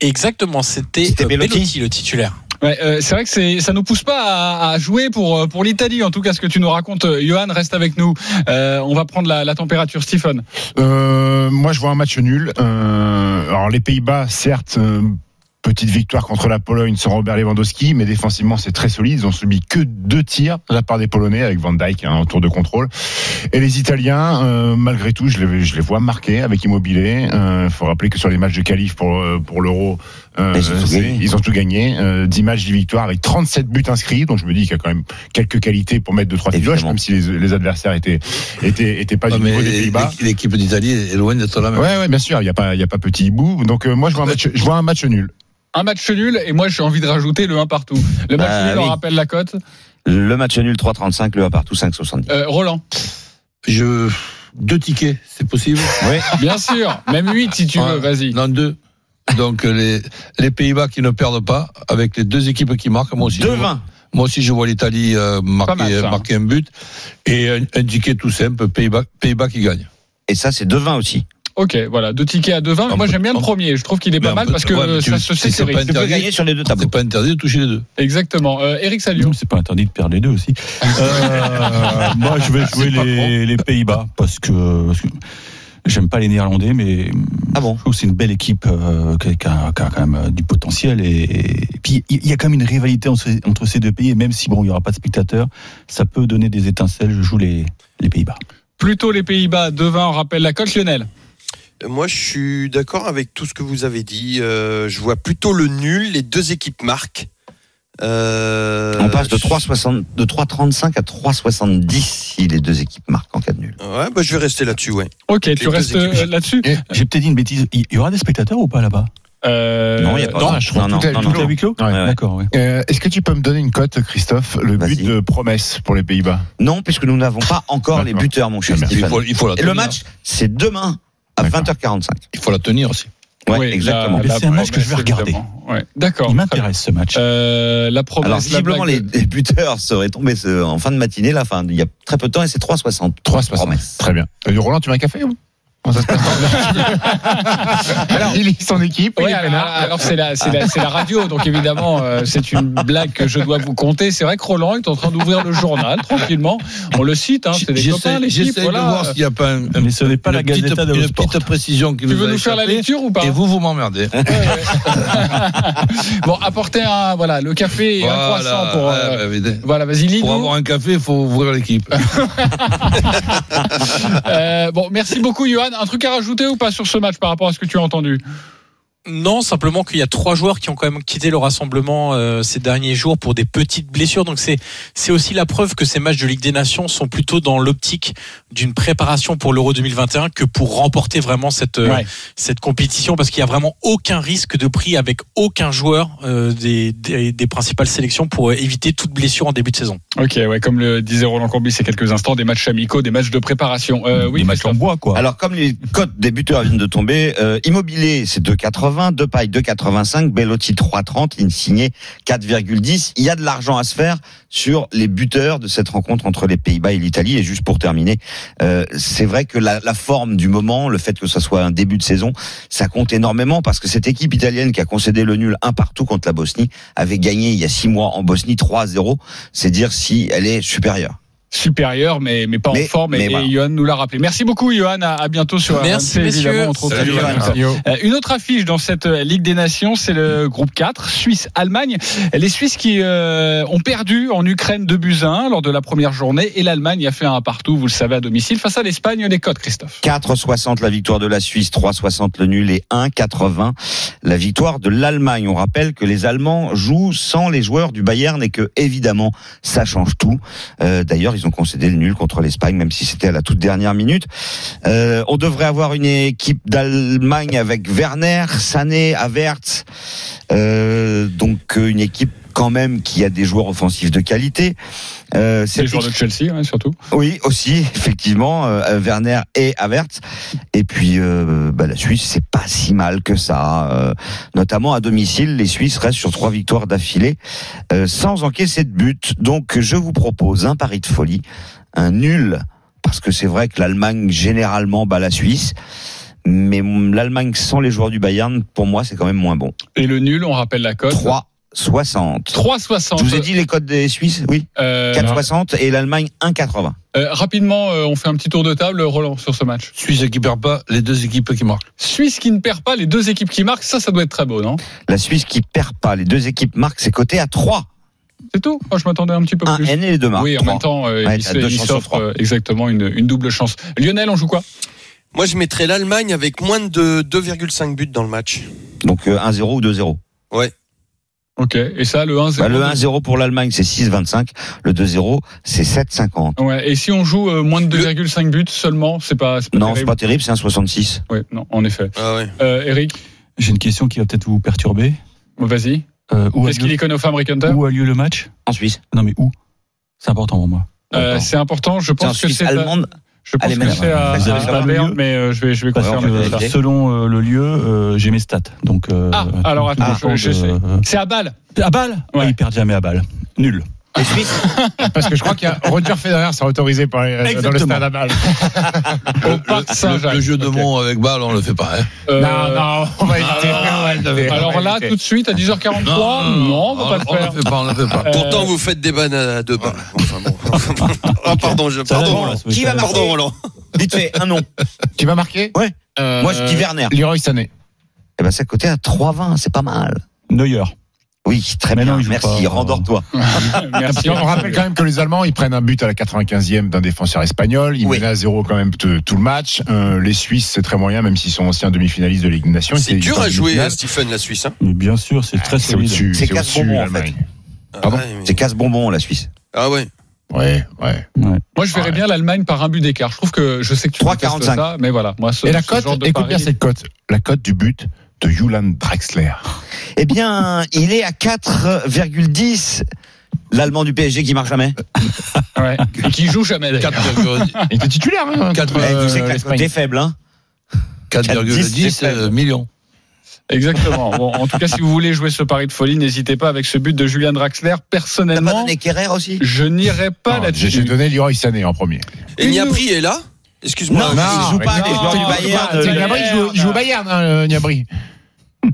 Exactement, c'était euh, Belotti. Belotti le titulaire. Ouais, euh, c'est vrai que c'est, ça nous pousse pas à, à jouer pour euh, pour l'Italie. En tout cas, ce que tu nous racontes, Johan, reste avec nous. Euh, on va prendre la, la température, Stephen. Euh, moi, je vois un match nul. Euh, alors, les Pays-Bas, certes, euh, petite victoire contre la Pologne sans Robert Lewandowski, mais défensivement, c'est très solide. Ils ont subi que deux tirs de la part des Polonais avec Van Dijk hein, en tour de contrôle. Et les Italiens, euh, malgré tout, je les, je les vois marquer avec Immobilier. Il faut rappeler que sur les matchs de qualif pour, euh, pour l'Euro, euh, ils ont tout gagné. ils ont tout gagné. Euh, 10 matchs, 10 victoires avec 37 buts inscrits. Donc, je me dis qu'il y a quand même quelques qualités pour mettre 2-3 filoches, Évidemment. même si les, les adversaires étaient, étaient, étaient pas du niveau des Pays-Bas. l'équipe d'Italie est loin d'être la même. Ouais, ouais, bien sûr, il n'y a pas, il y a pas petit bout. Donc euh, moi, je vois un match, je vois un match nul. Un match nul et moi j'ai envie de rajouter le 1 partout. Le match Bah nul, on rappelle la cote. Le match nul 3,35, le 1 partout 5,70. Euh, Roland. Je deux tickets, c'est possible. Oui. Bien sûr, même 8 si tu Ouais. veux, vas-y. Non deux. Donc les les Pays-Bas qui ne perdent pas avec les deux équipes qui marquent. Moi aussi. je vois- 2,20. Moi aussi, je vois l'Italie euh, mal, marquer, ça. marquer un but et un, un ticket tout simple, Pays-Bas Pays-Bas qui gagne. Et ça, c'est 2,20 aussi. Ok, voilà, deux tickets à 2,20. Mais On moi peut- j'aime bien le premier. Je trouve qu'il est pas mal peut- parce que ouais, ça se c'est- c'est pas sécurise. Tu peux gagner sur les deux tableaux. C'est pas interdit de toucher les deux. Exactement. Euh, Eric Salio. C'est pas interdit de perdre les deux aussi. Euh, moi, je vais jouer les, les Pays-Bas parce que, parce que j'aime pas les Néerlandais, mais Ah bon je trouve que c'est une belle équipe euh, qui, a, qui quand même du potentiel. Et, et puis, il y a quand même une rivalité entre, ces- entre ces deux pays. Et même si bon, il y aura pas de spectateurs, ça peut donner des étincelles. Je joue les, les Pays-Bas. Plutôt les Pays-Bas, 2,20, on rappelle la cote, Lionel. Moi, je suis d'accord avec tout ce que vous avez dit. Euh, je vois plutôt le nul. Les deux équipes marquent. Euh, On passe de 3,60 de 3,35 à 3,70 si les deux équipes marquent en cas de nul. Ouais, bah, je vais rester là-dessus, ouais. Ok, tu restes euh, là-dessus. J'ai peut-être dit une bêtise. Il y aura des spectateurs ou pas là-bas? Euh, Non, il n'y a pas non, je crois non, tout non, tout non, est non. à huis clos Ouais, ouais. D'accord, oui. Euh, Est-ce que tu peux me donner une cote, Christophe, le but de promesse pour les Pays-Bas? Non, puisque nous n'avons pas encore les buteurs, mon cher bien. Il faut, il faut la Et le match, c'est demain à D'accord. 20h45. il faut la tenir aussi. Ouais, oui, exactement. c'est un match que je vais regarder. Ouais, D'accord. Il m'intéresse ce match. Euh, la promesse. Alors visiblement les, blague- les buteurs seraient tombés en fin de matinée, là, il y a très peu de temps, et c'est 3,60. 3,60. Promesse. Très bien. Euh, Roland, tu veux un café ou? Comment ça se passe Alors, il lit son équipe. Ouais, il est alors, c'est la, radio, donc évidemment euh, c'est une blague que je dois vous compter. C'est vrai que Roland est en train d'ouvrir le journal tranquillement. On le cite, hein, c'est des copains l'équipe. j'essaie de Voilà. voir s'il n'y a pas un, un- Mais ce n'est pas une la petite, dello une petite précision qui Tu nous veux nous faire la lecture ou pas Et vous, vous m'emmerdez. Ouais, ouais. Bon, apportez un voilà le café et un croissant pour. euh, ouais, mais voilà, vas-y, lis pour avoir un café, il faut ouvrir l'équipe. Euh, bon, merci beaucoup, Johan. Un truc à rajouter ou pas sur ce match par rapport à ce que tu as entendu? Non, simplement qu'il y a trois joueurs qui ont quand même quitté le rassemblement euh, ces derniers jours pour des petites blessures. Donc c'est c'est aussi la preuve que ces matchs de Ligue des Nations sont plutôt dans l'optique d'une préparation pour l'Euro 2021 que pour remporter vraiment cette euh, Ouais. cette compétition parce qu'il y a vraiment aucun risque de prix avec aucun joueur euh, des, des des principales sélections pour éviter toute blessure en début de saison. Ok, ouais, comme le disait Roland Courbis il y a quelques instants, des matchs amicaux, des matchs de préparation. Euh, oui, Des matchs en bois, quoi. Alors comme les cotes des buteurs viennent de tomber, euh, Immobilier c'est 2,80, Depay 2,85, Bellotti 3,30, Insigné 4,10. Il y a de l'argent à se faire sur les buteurs de cette rencontre entre les Pays-Bas et l'Italie. Et juste pour terminer, euh, c'est vrai que la, la forme du moment, le fait que ce soit un début de saison, ça compte énormément parce que cette équipe italienne qui a concédé le nul un partout contre la Bosnie avait gagné il y a six mois en Bosnie 3-0. C'est dire si elle est supérieure. Supérieur, mais, mais pas Mais- en forme. Et, mais et voilà. Johan nous l'a rappelé. Merci beaucoup, Johan. À, à bientôt sur Merci, RMC, évidemment. On Salut, Johan. Euh, Une autre affiche dans cette euh, Ligue des Nations, c'est le groupe 4, Suisse-Allemagne. Les Suisses qui euh, ont perdu en Ukraine 2 buts à 1 lors de la première journée et l'Allemagne a fait un partout, vous le savez, à domicile. Face à l'Espagne, les codes, Christophe. 4,60 la victoire de la Suisse, 3,60 le nul et 1,80 la victoire de l'Allemagne. On rappelle que les Allemands jouent sans les joueurs du Bayern et que évidemment ça change tout. Euh, D'ailleurs, ils ont concédé le nul contre l'Espagne, même si c'était à la toute dernière minute. Euh, on devrait avoir une équipe d'Allemagne avec Werner, Sané, Havertz, euh, donc euh, une équipe quand même qui a des joueurs offensifs de qualité. Euh, C'est les joueurs de Chelsea, hein, surtout. oui, aussi, effectivement, euh, Werner et Havertz. Et puis, euh, bah, la Suisse, c'est pas si mal que ça. Euh, notamment à domicile, les Suisses restent sur trois victoires d'affilée, euh, sans encaisser de but. Donc, je vous propose un pari de folie, un nul, parce que c'est vrai que l'Allemagne généralement bat la Suisse. Mais l'Allemagne sans les joueurs du Bayern, pour moi, c'est quand même moins bon. Et le nul, on rappelle la cote. 3,60. 3,60. Je vous ai dit les codes des Suisses, oui. Euh, 4,60 et l'Allemagne 1,80. euh, rapidement, euh, on fait un petit tour de table, Roland, sur ce match. Suisse qui perd pas, les deux équipes qui marquent. Suisse qui ne perd pas, les deux équipes qui marquent, ça, ça doit être très beau, non? La Suisse qui perd pas, les deux équipes marquent, c'est coté à 3. C'est tout? Moi, je m'attendais un petit peu Un plus. N et les deux marques. Oui, en même temps, euh, Ouais, il s'offre euh, exactement une, une double chance. Lionel, on joue quoi? Moi, je mettrais l'Allemagne avec moins de 2,5 buts dans le match. Donc euh, 1-0 ou 2-0. Ouais. Ok, et ça, le 1-0 Bah, le 1-0 pour l'Allemagne, c'est 6,25. Le 2-0, c'est 7,50. Ouais, et si on joue euh, moins de 2,5 buts seulement, c'est pas, c'est pas Non, c'est terrible. pas terrible, c'est un 66. Oui, non, en effet. Ah ouais. Euh, Eric, J'ai une question qui va peut-être vous perturber. vas-y. Euh, où, a Qu'est-ce qu'il lieu, est connu au Farm Hunter où a lieu le match En Suisse. Non, mais où? C'est important pour moi. Euh, C'est important, je pense que c'est. allemande. Je pense Allez, que c'est à, Vous à avez pas Berne, mais euh, je vais, je vais confirmer ouais, ça. Selon euh, le lieu, euh, j'ai mes stats. Donc, euh, Ah, alors attends, dépend je- sais. C'est à Bâle. À balle Ouais. Ils perdent jamais à balle. Nul. Les Suisses Parce que je crois qu'il y a Roger Federer, c'est autorisé par les- dans le Exactement. stade à balle. Au Parc Le, Saint-Jacques. le jeu de mots avec balle, on le fait pas. Hein. Euh, Non, non, on va éviter. on va on Alors va là, tout de suite, à 10h43, non, on va pas le on faire. le fait pas, on le fait pas. Euh, Pourtant, vous faites des bananes à deux balles. Enfin bon. Ah, pardon, je, Ça va, pardon, Roland, Qui va marquer pardon, Roland. Vite fait, un nom. Tu vas marquer Ouais. Euh, Moi, je dis Werner. Leroy Sané. Eh ben, c'est coté à 3,20, c'est pas mal. Neuer. Oui, très Mais bien. non, il joue Merci, rendors-toi. Merci. on rappelle quand même que les Allemands, ils prennent un but à la 95e d'un défenseur espagnol. Ils Oui. menaient à zéro quand même tout, le match. Euh, les Suisses, c'est très moyen, même s'ils sont anciens demi-finalistes de Ligue des Nations. C'est dur à jouer. Stephen, la Suisse. Hein Mais bien sûr, c'est très C'est solide. C'est casse-bonbon, en fait. Pardon C'est casse-bonbon, la Suisse. Ah ouais. Ouais, ouais. Moi, je verrais bien l'Allemagne par un but d'écart. Je trouve que je sais que tu 3,45. détestes ça, mais voilà. Moi, ce, Et la cote, écoute bien cette cote. La cote du but de Julian Draxler. Eh bien, il est à 4,10. L'Allemand du PSG qui marche jamais. Ouais. Et qui joue jamais d'ailleurs. 4,10 Il était titulaire, hein, Quatre- contre, Eh, tu sais euh, est faible, hein. 4,10 c'est euh, millions. Exactement. Bon, en tout cas, si vous voulez jouer ce pari de folie, n'hésitez pas avec ce but de Julian Draxler. T'as pas Personnellement, donné Kerrer aussi? je n'irai pas Non, J'ai là-dessus. donné Leroy Sané en premier. Et Niabri est là? Excuse-moi. Non, il joue pas non, Bayern. c'est euh, il joue- au Bayern, hein, euh.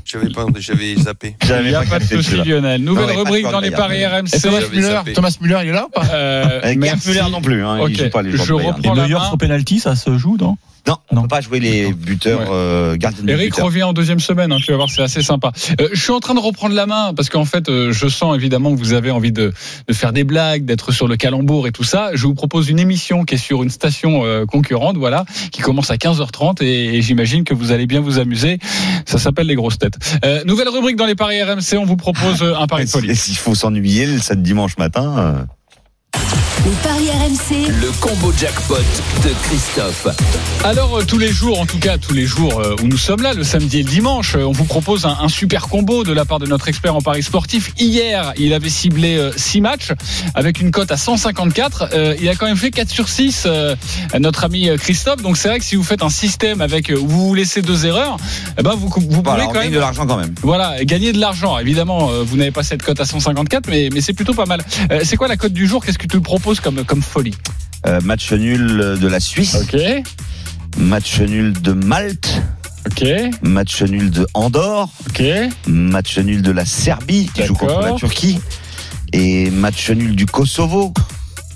J'avais pas, j'avais zappé. Il n'y a pas de souci. Lionel. Nouvelle Non, rubrique dans les paris Et RMC. Thomas Müller. Thomas Müller, il est là ou pas Euh, Gerd merci. Müller non plus, hein, Ok, il joue pas les joueurs je. Et reprends la Neuer main. sur penalty, ça se joue, non? Non, on Non. peut pas jouer les buteurs Ouais. euh, gardiens de Eric buteurs. revient en deuxième semaine, hein, tu vas voir, c'est assez sympa. Euh, je suis en train de reprendre la main parce qu'en fait, euh, je sens évidemment que vous avez envie de, de faire des blagues, d'être sur le calembour et tout ça. Je vous propose une émission qui est sur une station euh, concurrente, voilà, qui commence à 15h30 et, et j'imagine que vous allez bien vous amuser. Ça s'appelle les grosses Euh, nouvelle rubrique dans les paris RMC, on vous propose euh, un pari de folie. Et S'il faut s'ennuyer le samedi dimanche matin. Les paris RMC. Le combo jackpot de Christophe. Alors euh, tous les jours, en tout cas tous les jours euh, où nous sommes là, le samedi et le dimanche, euh, on vous propose un, un super combo de la part de notre expert en paris sportif. Hier, il avait ciblé 6 matchs avec une cote à 154. Euh, il a quand même fait 4 sur 6, euh, notre ami Christophe. Donc c'est vrai que si vous faites un système avec où vous vous laissez deux erreurs, eh ben vous, vous Voilà, pouvez on quand gagne même de l'argent quand même. voilà, gagner de l'argent. Évidemment, vous n'avez pas cette cote à 154, mais, mais c'est plutôt pas mal. Euh, c'est quoi la cote du jour? Qu'est-ce que tu le comme, comme folie Euh, match nul de la Suisse, Ok, match nul de Malte, ok, match nul de Andorre, ok. match nul de la Serbie qui joue contre la Turquie et match nul du Kosovo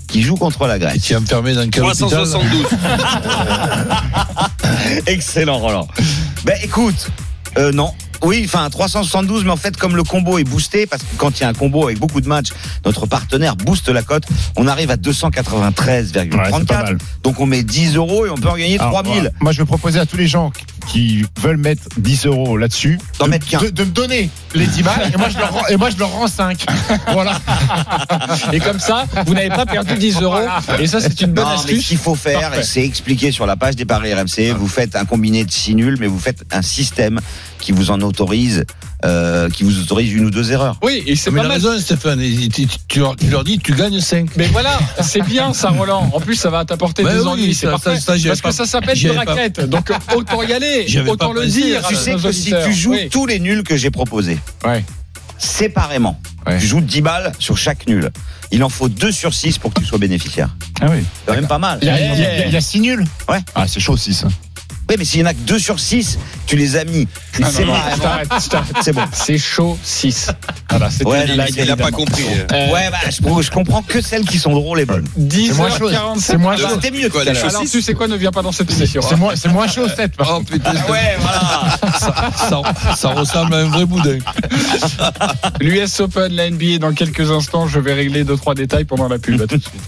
qui joue contre la Et Grèce. tu es enfermé dans quel hôpital 372. Excellent, Roland. Ben écoute, euh, non. Oui, enfin 372, mais en fait, comme le combo est boosté, parce que quand il y a un combo avec beaucoup de matchs, notre partenaire booste la cote, on arrive à 293,34. Ouais, c'est pas mal. donc on met 10 euros et on peut en gagner Alors, 3000. moi, Moi, je vais proposer à tous les gens qui veulent mettre 10 euros là-dessus de, de- de me donner les 10 balles et moi je leur rends, et moi, je leur rends 5. Voilà. Et comme ça, vous n'avez pas perdu 10 euros. Et ça, c'est une bonne Non, mais ce astuce. qu'il faut faire, c'est expliqué sur la page des paris RMC, vous faites un combiné de 6 nuls, mais vous faites un système qui vous en autorise, euh, qui vous autorise une ou deux erreurs. Oui, et c'est Mais pas mal. raison, Stéphane. Tu, tu- tu leur, dis, tu gagnes 5. Mais voilà, c'est bien ça, Roland. En plus, ça va t'apporter Ouais, des oui, ennuis. C'est ça- parfait. ça- ça, j'y Parce que ça s'appelle une pas- raquette. Donc autant y aller, autant pas le dire. Tu sais que si tu joues Oui. tous les nuls que j'ai proposés, Ouais. séparément, Ouais. tu joues 10 balles sur chaque nul. Il en faut 2 sur 6 pour que tu sois bénéficiaire. Ah oui. C'est même pas mal. Il y a 6 nuls Ouais. Ah, c'est chaud 6. Oui, mais s'il y en a que 2 sur 6, tu les as mis. T'arrête, je t'arrête. C'est bon. C'est chaud 6. Voilà, c'était Ouais, une blague, Il a pas compris. Euh, Ouais, bah, je, je comprends que celles qui sont drôles et bonnes. 10h47. C'est moins Ah, chaud. C'était mieux Quoi, Alors tu sais quoi, ne viens pas dans cette émission. C'est moins, c'est moins chaud 7. Oh putain, Ouais, voilà. ça, ça- ça ressemble à un vrai boudin. L'US Open, la NBA, dans quelques instants, je vais régler deux trois détails pendant la pub. À tout de suite.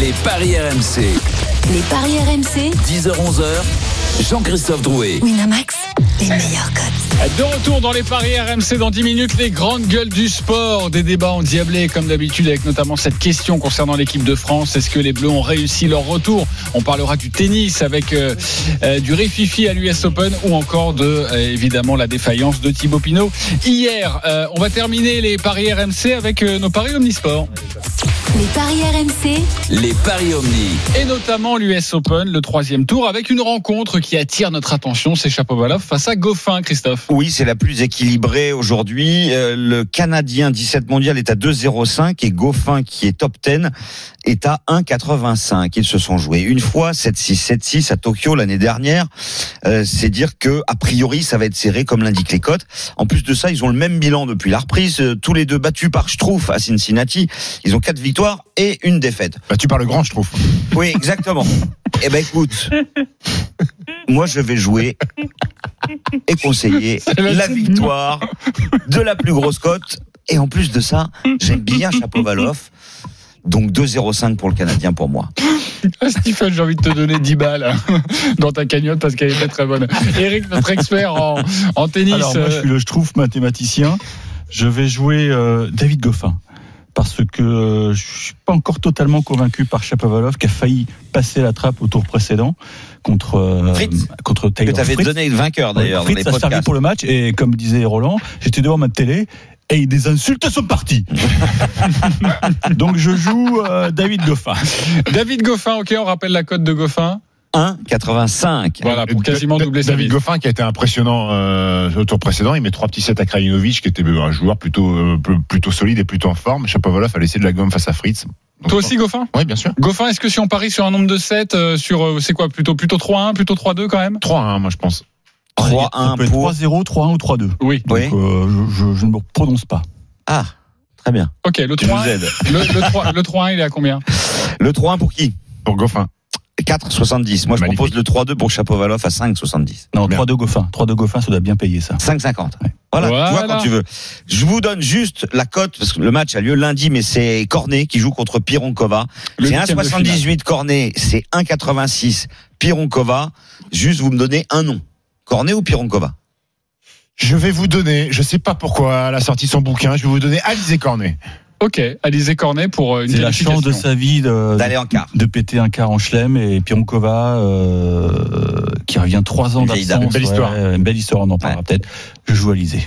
Les paris RMC. Les paris RMC. 10h-11h. Jean-Christophe Drouet. Winamax. Les meilleurs codes. De retour dans les paris RMC dans 10 minutes, les grandes gueules du sport, des débats endiablés comme d'habitude avec notamment cette question concernant l'équipe de France. Est-ce que les Bleus ont réussi leur retour? On parlera du tennis avec euh, euh, du Réfifi à l'US Open ou encore de euh, évidemment la défaillance de Thibaut Pinot. Hier, euh, on va terminer les paris RMC avec euh, nos paris omnisport Les paris RMC. Les paris Omni. et notamment l'US Open, le troisième tour avec une rencontre qui attire notre attention, c'est Chapovalov face à Goffin, Christophe? Oui, c'est la plus équilibrée aujourd'hui. Euh, le Canadien 17 mondial est à 2,05 et Goffin, qui est top 10, est à 1,85. Ils se sont joués une fois 7-6, 7-6 à Tokyo l'année dernière. Euh, c'est dire que a priori ça va être serré comme l'indiquent les cotes. En plus de ça, ils ont le même bilan depuis la reprise. Euh, Tous les deux battus par Schtroumpf à Cincinnati. Ils ont quatre victoires et une défaite. Bah, tu parles grand, je trouve. Oui, exactement. eh ben écoute, moi je vais jouer et conseiller la victoire de la plus grosse cote. Et en plus de ça, j'aime bien Chapovalov. Donc 2,05 pour le Canadien pour moi. Ah, Stephen, j'ai envie de te donner 10 balles dans ta cagnotte parce qu'elle était très bonne. Eric, notre expert en, en tennis. Alors moi, je suis le je trouve mathématicien. Je vais jouer euh, David Goffin parce que euh, je suis pas encore totalement convaincu par Chapovalov qui a failli passer la trappe au tour précédent contre euh, Fritz, contre Que Taylor tu avais Fritz. donné le vainqueur d'ailleurs dans Fritz les a servi pour le match et comme disait Roland, j'étais devant ma télé et des insultes sont parties. Donc je joue euh, David Goffin. David Goffin, ok, on rappelle la cote de Goffin. 1,85. Voilà, pour quasiment doubler sa David. Goffin qui a été impressionnant euh, au tour précédent, il met trois petits sets à Krajinovic qui était un joueur plutôt euh, plutôt solide et plutôt en forme. Chapovalov a laissé de la gomme face à Fritz. Donc, Toi aussi, Goffin? Oui, bien sûr. Goffin, est-ce que si on parie sur un nombre de 7, sur, euh, c'est quoi, plutôt, plutôt 3-1, plutôt 3-2 quand même? 3-1, moi je pense. 3-1 Ça peut être pour. 3-0, 3-1 ou 3-2. Oui. Donc Oui. euh, je, je- je ne me prononce pas. Ah, très bien. Ok, le Tu nous 3 aides. le, le 3 le 3-1, il est à combien? Le 3-1 pour qui? Pour Goffin. 4,70. Moi je Magnifique. propose le 3-2 pour Chapovalov à 5,70. Non, Bien. 3-2 Goffin. 3-2 Goffin, ça doit bien payer ça. 5,50. Ouais. Voilà, tu vois quand tu veux. Je vous donne juste la cote, parce que le match a lieu lundi, mais c'est Cornet qui joue contre Pironkova. C'est huitième de 1,78 Cornet, c'est 1,86 Pironkova. Juste, vous me donnez un nom. Cornet ou Pironkova? Je vais vous donner, je sais pas pourquoi, elle a sorti son bouquin, je vais vous donner Alizé Cornet. Ok, Alizé Cornet pour euh, une C'est la chance de sa vie de, D'aller en quart. de péter un quart en chelem et Pironkova euh, qui revient trois ans d'absence. Belle histoire. Ouais, une belle histoire, on en parlera peut-être. Je joue Alizé.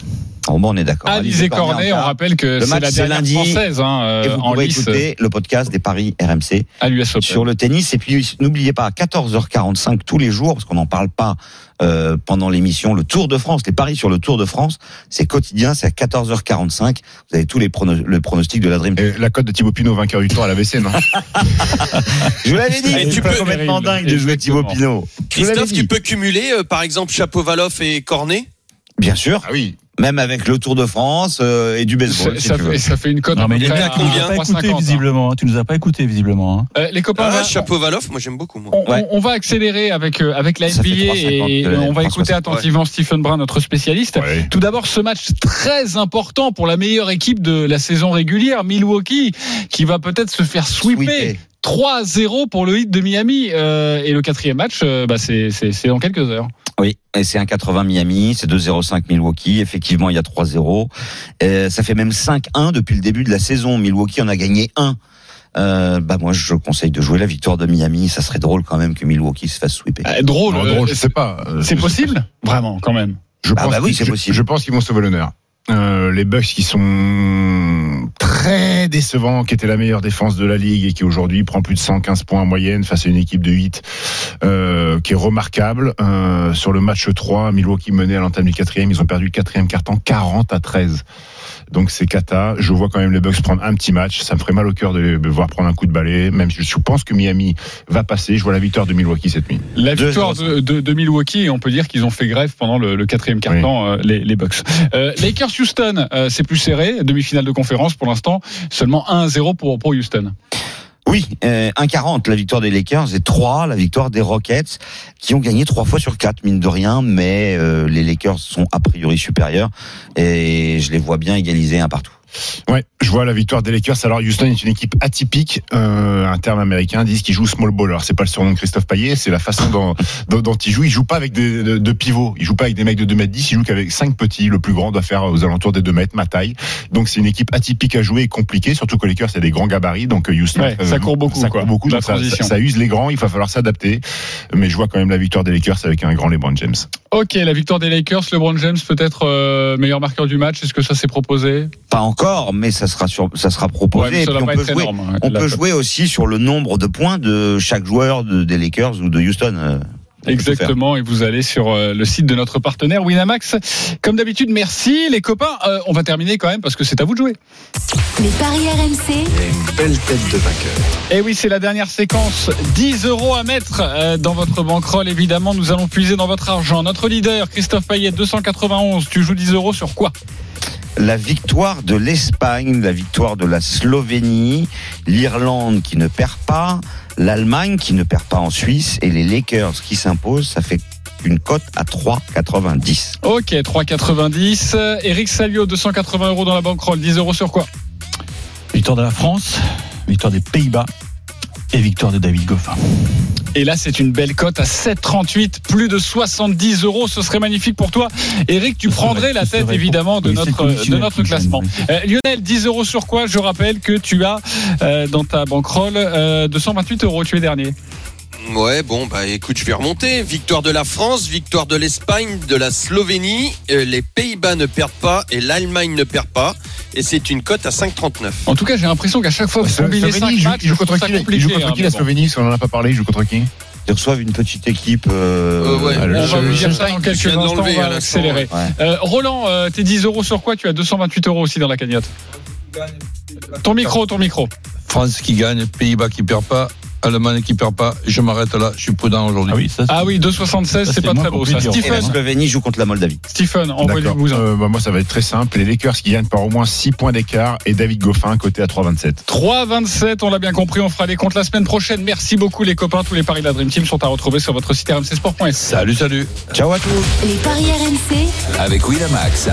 Bon, bon, on est d'accord. Alizé Cornet, on rappelle que Le c'est la dernière lundi. française hein, euh, Et vous en pourrez lice écouter le podcast des paris RMC à sur le tennis. Et puis, n'oubliez pas, à 14h45 tous les jours, parce qu'on n'en parle pas euh, pendant l'émission, le Tour de France, les paris sur le Tour de France, c'est quotidien, c'est à 14h45. Vous avez tous les pronos, le pronostic de la Dream. Et la cote de Thibaut Pinot, vainqueur du tour à la WC, non Je vous l'avais dit, tu peux- complètement dingue de jouer Thibaut. Pinot. Christophe, tu peux cumuler, euh, par exemple, Chapovalov et Cornet? Bien sûr. Ah oui. Même avec le Tour de France euh, et du baseball. Ça, si ça tu veux. fait, ça fait une cote Non, mais il est nous as pas 3,50, écouté hein. visiblement. hein. Tu nous as pas écouté visiblement. hein. Euh, les copains, on Ah, va- chapeau Valoff, moi j'aime beaucoup. Moi. On, Ouais. on- on va accélérer avec, euh, avec la NBA 3,50 et on va 3,60. écouter attentivement Stephen Brun, notre spécialiste. Ouais. Tout d'abord, ce match très important pour la meilleure équipe de la saison régulière, Milwaukee, qui va peut-être se faire sweeper. Sweeper. 3-0 pour le hit de Miami. Euh, et le quatrième match, euh, bah, c'est c'est- c'est dans quelques heures. Oui, et c'est un 80 Miami, c'est 2-0-5 Milwaukee. Effectivement, il y a 3-0. Euh, ça fait même 5-1 depuis le début de la saison. Milwaukee en a gagné 1. Euh, bah moi, je conseille de jouer la victoire de Miami. Ça serait drôle quand même que Milwaukee se fasse sweeper. Euh, drôle, Non, euh, drôle, je sais pas. Euh, c'est possible? Vraiment, quand même. Je Ah pense bah oui, qu'ils- c'est je- possible. Je pense qu'ils vont sauver l'honneur. Euh, les Bucks qui sont très décevants, qui étaient la meilleure défense de la ligue et qui aujourd'hui prend plus de 115 points en moyenne face à une équipe de 8 euh, qui est remarquable. Euh, sur le match 3, Milwaukee menait à l'entame du quatrième, ils ont perdu le quatrième carton 40 à 13. Donc c'est cata. Je vois quand même les Bucks prendre un petit match. Ça me ferait mal au cœur de les voir prendre un coup de balai. Même si je pense que Miami va passer. Je vois la victoire de Milwaukee cette nuit. La victoire de, de, de Milwaukee, et on peut dire qu'ils ont fait grève pendant le, le quatrième quart-temps, euh, les, les Bucks. Euh, Lakers-Houston, euh, c'est plus serré, demi-finale de conférence pour l'instant, seulement 1-0 pour, pour Houston. Oui, euh, 1,40 la victoire des Lakers et 3 la victoire des Rockets qui ont gagné trois fois sur quatre mine de rien, mais euh, les Lakers sont a priori supérieurs et je les vois bien égaliser un partout. Ouais, je vois la victoire des Lakers. Alors Houston est une équipe atypique. Euh, un terme américain disent qu'il joue small ball. Alors c'est pas le surnom de Christophe Payet, c'est la façon dont, dont, dont il joue. Il joue pas avec des de, de pivots. Il joue pas avec des mecs de 2 mètres 10. Il joue qu'avec 5 petits. Le plus grand doit faire aux alentours des 2 mètres, ma taille. Donc c'est une équipe atypique à jouer et compliquée. Surtout que les Lakers c'est des grands gabarits. Donc euh, Houston, Ouais, ça court beaucoup, ça quoi. court beaucoup. La donc ça, transition. ça- ça use les grands. Il va falloir s'adapter. Mais je vois quand même la victoire des Lakers avec un grand LeBron James. Ok, la victoire des Lakers, LeBron James peut-être euh, meilleur marqueur du match, est-ce que ça s'est proposé? Pas encore, mais ça sera sur, ça sera proposé. Ouais, et puis on peut jouer, énorme, hein, on peut jouer aussi sur le nombre de points de chaque joueur de, des Lakers ou de Houston. Exactement, et vous allez sur euh, le site de notre partenaire Winamax. Comme d'habitude, merci les copains. Euh, on va terminer quand même parce que c'est à vous de jouer. Les paris RMC, Une belle tête de vainqueur. Et oui, c'est la dernière séquence. 10 euros à mettre euh, dans votre bankroll. Évidemment, nous allons puiser dans votre argent. Notre leader, Christophe Payet, 291. Tu joues 10 euros sur quoi? La victoire de l'Espagne, la victoire de la Slovénie, l'Irlande qui ne perd pas, l'Allemagne qui ne perd pas en Suisse et les Lakers qui s'imposent, ça fait une cote à 3,90. Ok, 3,90. Euh, Eric Salio, 280 euros dans la bankroll. 10 euros sur quoi? Victoire de la France, victoire des Pays-Bas et victoire de David Goffin. Et là, c'est une belle cote à 7,38, plus de 70 euros. Ce serait magnifique pour toi. Eric, tu prendrais la tête évidemment de notre, de notre classement. Euh, Lionel, 10 euros sur quoi Je rappelle que tu as euh, dans ta bankroll euh, 228 euros. Tu es dernier. Ouais, bon, bah écoute, je vais remonter. Victoire de la France, victoire de l'Espagne, de la Slovénie. Euh, les Pays-Bas ne perdent pas et l'Allemagne ne perd pas. Et c'est une cote à 5,39. En tout cas, j'ai l'impression qu'à chaque fois que vous Slovénie, combinez 5 il joue- matchs, il joue je trouve contre ça qui, il joue contre hein, qui la. Slovénie Si on en a pas parlé, il joue contre qui? Ils reçoivent une petite équipe. euh, Euh, ouais. On va vous dire ça dans je quelques instants, on va accélérer. ouais. Euh, Roland, euh, tes 10 euros sur quoi? Tu as 228 euros aussi dans la cagnotte. Ton micro, ton micro. France qui gagne, Pays-Bas qui perd pas, Allemagne qui perd pas. Je m'arrête là, je suis prudent aujourd'hui. Ah oui, ça, Ah oui, 2,76, Ça, c'est pas très beau ça. compliqué, en Et la Stephen, Slovénie joue contre la Moldavie. Stephen, un. Euh, bah, moi, ça va être très simple. Les Lakers qui gagnent par au moins 6 points d'écart et David Goffin côté à 3,27. 3,27, on l'a bien compris, on fera les comptes la semaine prochaine. Merci beaucoup les copains, tous les paris de la Dream Team sont à retrouver sur votre site rmcsport.s. Salut, salut. Ciao à tous. les paris RMC. Avec Winamax,